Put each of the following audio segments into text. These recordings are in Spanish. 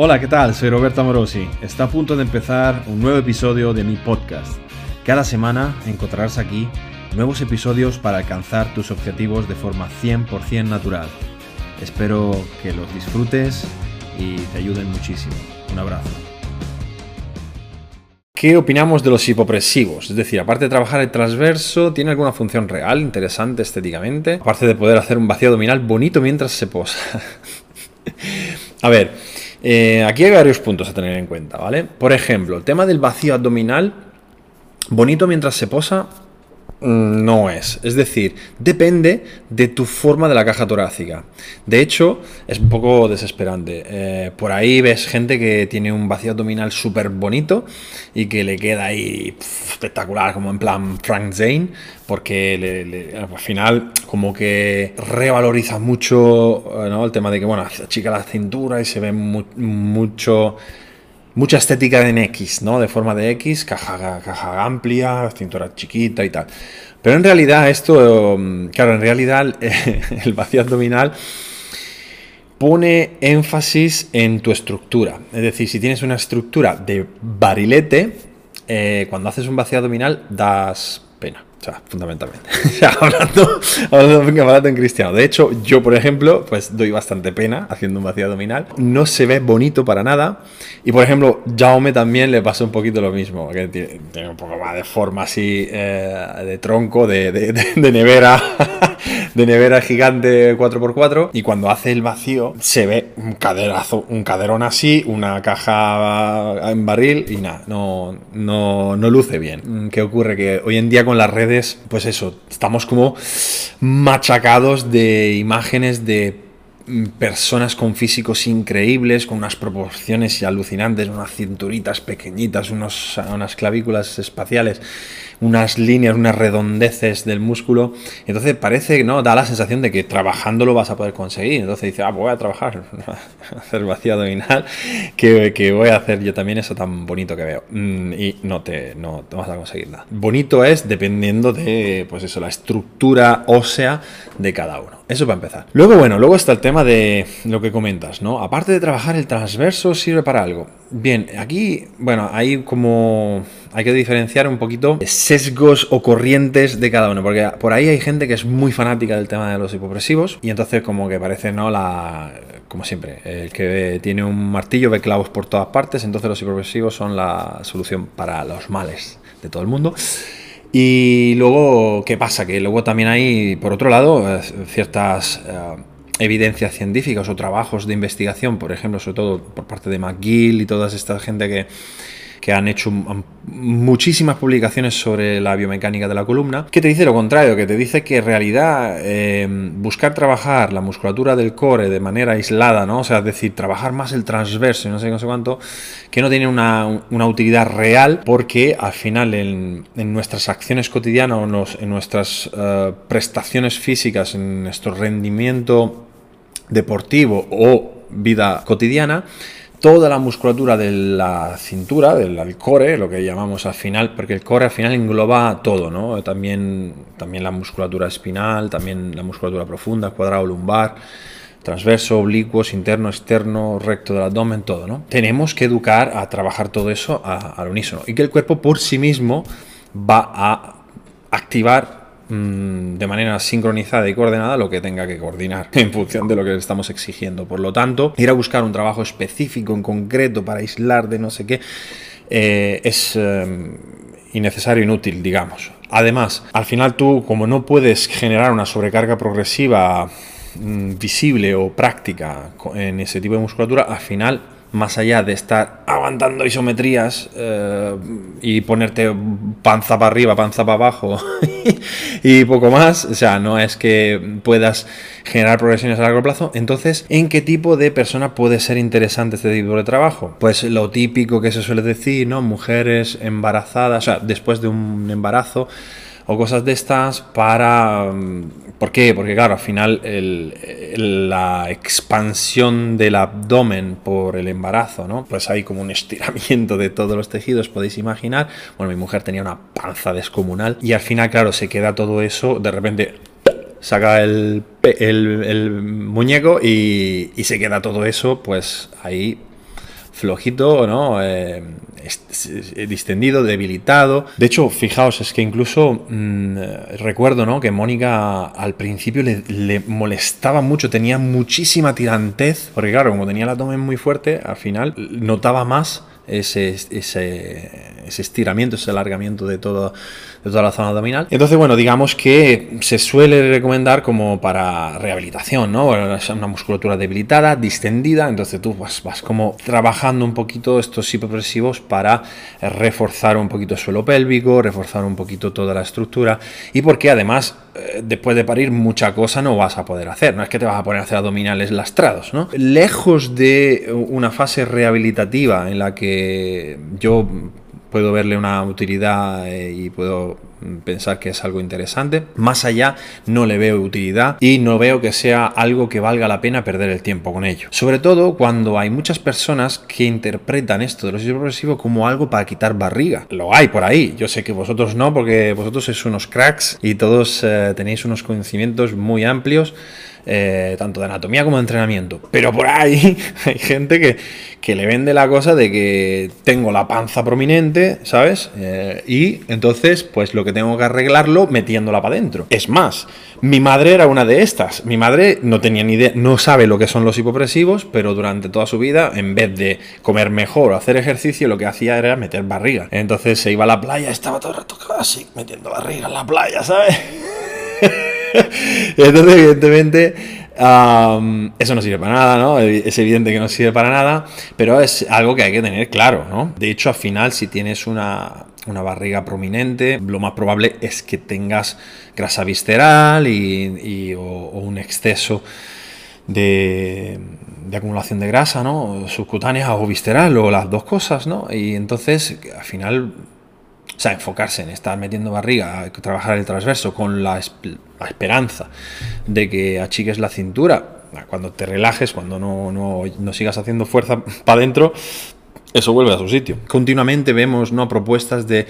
Hola, ¿qué tal? Soy Roberto Amorosi. Está a punto de empezar un nuevo episodio de mi podcast. Cada semana encontrarás aquí nuevos episodios para alcanzar tus objetivos de forma 100% natural. Espero que los disfrutes y te ayuden muchísimo. Un abrazo. ¿Qué opinamos de los hipopresivos? Es decir, aparte de trabajar el transverso, ¿tiene alguna función real, interesante estéticamente? Aparte de poder hacer un vacío abdominal bonito mientras se posa. a ver, eh, aquí hay varios puntos a tener en cuenta, ¿vale? Por ejemplo, el tema del vacío abdominal, bonito mientras se posa, no es. Es decir, depende de tu forma de la caja torácica. De hecho, es un poco desesperante. Eh, por ahí ves gente que tiene un vacío abdominal súper bonito y que le queda ahí espectacular, como en plan Frank Zane, porque al final como que revaloriza mucho ¿no? el tema de que, bueno, achica la cintura y se ve mucho mucha estética en X, ¿no? De forma de X, caja, caja amplia, cintura chiquita y tal. Pero en realidad esto, mm, claro, en realidad el vacío abdominal pone énfasis en tu estructura. Es decir, si tienes una estructura de barilete, eh, cuando haces un vacío abdominal das pena. O sea, fundamentalmente. hablando, hablando, en cristiano. De hecho, yo, por ejemplo, pues doy bastante pena haciendo un vacío abdominal. No se ve bonito para nada. Y, por ejemplo, Jaume también le pasó un poquito lo mismo. Tiene, un poco más de forma así, eh, de tronco, de, de nevera. de nevera gigante 4x4 y cuando hace el vacío se ve un caderazo, un caderón así, una caja en barril y nada, no, no, no luce bien. ¿Qué ocurre? Que hoy en día con las redes, pues eso, estamos como machacados de imágenes de personas con físicos increíbles, con unas proporciones alucinantes, unas cinturitas pequeñitas, unos, unas clavículas espaciales, unas líneas, unas redondeces del músculo. Entonces parece, ¿no? Da la sensación de que trabajando lo vas a poder conseguir. Entonces dice, ah, pues voy a trabajar, hacer vacío abdominal, que, que, voy a hacer yo también eso tan bonito que veo. Mm, y no te, no vas a conseguir nada. Bonito es dependiendo de, pues eso, la estructura ósea de cada uno. Eso para empezar. Luego, bueno, luego está el tema de lo que comentas, ¿no? Aparte de trabajar el transverso, sirve para algo. Bien, aquí, bueno, hay como. Hay que diferenciar un poquito sesgos o corrientes de cada uno, porque por ahí hay gente que es muy fanática del tema de los hipopresivos y entonces, como que parece, ¿no? La. Como siempre, el que tiene un martillo ve clavos por todas partes, entonces los hipopresivos son la solución para los males de todo el mundo. Y luego, ¿qué pasa? Que luego también hay, por otro lado, eh, ciertas eh, evidencias científicas o trabajos de investigación, por ejemplo, sobre todo por parte de McGill y toda esta gente que que han hecho muchísimas publicaciones sobre la biomecánica de la columna, que te dice lo contrario, que te dice que en realidad em, buscar trabajar la musculatura del core de manera aislada, ¿no? O sea, es decir, trabajar más el transverso y no sé, no sé cuánto, que no tiene una, utilidad real porque al final en, nuestras acciones cotidianas, en nuestras eh, prestaciones físicas, en nuestro rendimiento deportivo o vida cotidiana, toda la musculatura de la cintura, del core, lo que llamamos al final, porque el core al final engloba todo, ¿no? También, también la musculatura espinal, también la musculatura profunda, cuadrado lumbar, transverso, oblicuos, interno, externo, recto del abdomen, todo, ¿no? Tenemos que educar a trabajar todo eso al unísono y que el cuerpo por sí mismo va a activar de manera sincronizada y coordinada lo que tenga que coordinar en función de lo que estamos exigiendo. Por lo tanto, ir a buscar un trabajo específico, en concreto, para aislar de no sé qué, eh, es eh, innecesario, inútil, digamos. Además, al final tú, como no puedes generar una sobrecarga progresiva mm, visible o práctica en ese tipo de musculatura, al final más allá de estar aguantando isometrías eh, y ponerte panza para arriba, panza para abajo y poco más, o sea, no es que puedas generar progresiones a largo plazo, entonces, ¿en qué tipo de persona puede ser interesante este tipo de trabajo? Pues lo típico que se suele decir, ¿no? Mujeres embarazadas, o sea, después de un embarazo, o cosas de estas para... ¿Por qué? Porque claro, al final la expansión del abdomen por el embarazo, ¿no? Pues hay como un estiramiento de todos los tejidos, podéis imaginar. Bueno, mi mujer tenía una panza descomunal y al final, claro, se queda todo eso, de repente saca el, muñeco y se queda todo eso, pues ahí flojito, ¿no? Eh, distendido, debilitado. De hecho, fijaos, es que incluso mm, recuerdo, ¿no? Que Mónica al principio le, molestaba mucho, tenía muchísima tirantez, porque claro, como tenía el abdomen muy fuerte, al final notaba más ese, ese, ese estiramiento, ese alargamiento de, todo, toda la zona abdominal. Entonces, bueno, digamos que se suele recomendar como para rehabilitación, ¿no? Una musculatura debilitada, distendida, entonces tú vas, vas como trabajando un poquito estos hipopresivos para reforzar un poquito el suelo pélvico, reforzar un poquito toda la estructura y porque además eh, después de parir mucha cosa no vas a poder hacer, no es que te vas a poner a hacer abdominales lastrados, ¿no? Lejos de una fase rehabilitativa en la que yo puedo verle una utilidad eh, y puedo pensar que es algo interesante. Más allá no le veo utilidad y no veo que sea algo que valga la pena perder el tiempo con ello. Sobre todo cuando hay muchas personas que interpretan esto de los progresivo como algo para quitar barriga. Lo hay por ahí. Yo sé que vosotros no porque vosotros sois unos cracks y todos eh, tenéis unos conocimientos muy amplios eh, tanto de anatomía como de entrenamiento. Pero por ahí hay gente que, que, le vende la cosa de que tengo la panza prominente, ¿sabes? Eh, y entonces, pues lo que tengo que arreglarlo metiéndola para adentro. Es más, mi madre era una de estas. Mi madre no tenía ni idea, no sabe lo que son los hipopresivos, pero durante toda su vida, en vez de comer mejor o hacer ejercicio, lo que hacía era meter barriga. Entonces se iba a la playa, estaba todo el rato así, metiendo barriga en la playa, ¿sabes? Entonces, evidentemente, eso no sirve para nada, ¿no? Es evidente que no sirve para nada, pero es algo que hay que tener claro, ¿no? De hecho, al final, si tienes una, barriga prominente, lo más probable es que tengas grasa visceral y, o, un exceso de, de, acumulación de grasa, ¿no? Subcutánea o visceral, o las dos cosas, ¿no? Y entonces, al final o sea, enfocarse en estar metiendo barriga, trabajar el transverso con la, esperanza de que achiques la cintura, cuando te relajes, cuando no, no sigas haciendo fuerza para adentro, eso vuelve a su sitio. Continuamente vemos ¿no? propuestas de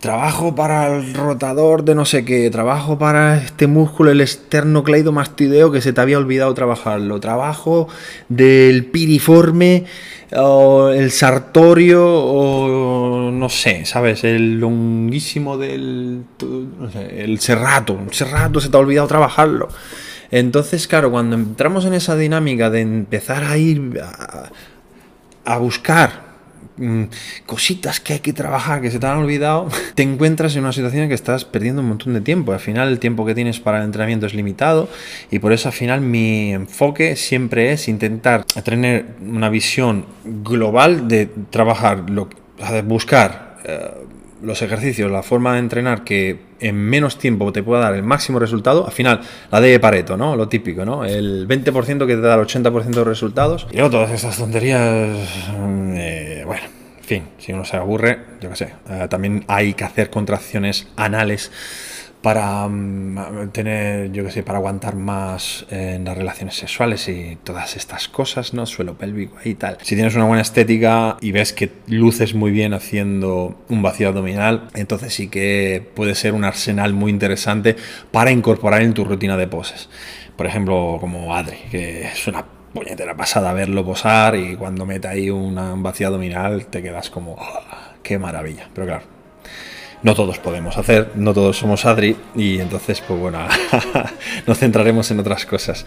trabajo para el rotador de no sé qué, trabajo para este músculo, el esternocleidomastideo que se te había olvidado trabajarlo, trabajo del piriforme o el sartorio o no sé, ¿sabes? El longuísimo del... El serrato, el serrato se te ha olvidado trabajarlo. Entonces, claro, cuando entramos en esa dinámica de empezar a ir a, a buscar Mm, cositas que hay que trabajar que se te han olvidado, te encuentras en una situación en que estás perdiendo un montón de tiempo. Al final el tiempo que tienes para el entrenamiento es limitado y por eso al final mi enfoque siempre es intentar tener una visión global de trabajar, lo, buscar eh, los ejercicios, la forma de entrenar que en menos tiempo te pueda dar el máximo resultado, al final, la de Pareto, ¿no? Lo típico, ¿no? El 20% que te da el 80% de resultados. Y luego todas estas tonterías, mm, eh, bueno, en fin, si uno se aburre, yo qué sé. Eh, también hay que hacer contracciones anales para mm, tener, yo qué sé, para aguantar más en las relaciones sexuales y todas estas cosas, ¿no? Suelo pélvico y tal. Si tienes una buena estética y ves que luces muy bien haciendo un vacío abdominal, entonces sí que puede ser un arsenal muy interesante para incorporar en tu rutina de poses. Por ejemplo, como Adri, que es una puñetera pasada verlo posar y cuando mete ahí un vacío abdominal te quedas como, oh, qué maravilla. Pero claro, no todos podemos hacer, no todos somos Adri y entonces pues bueno, nos centraremos en otras cosas.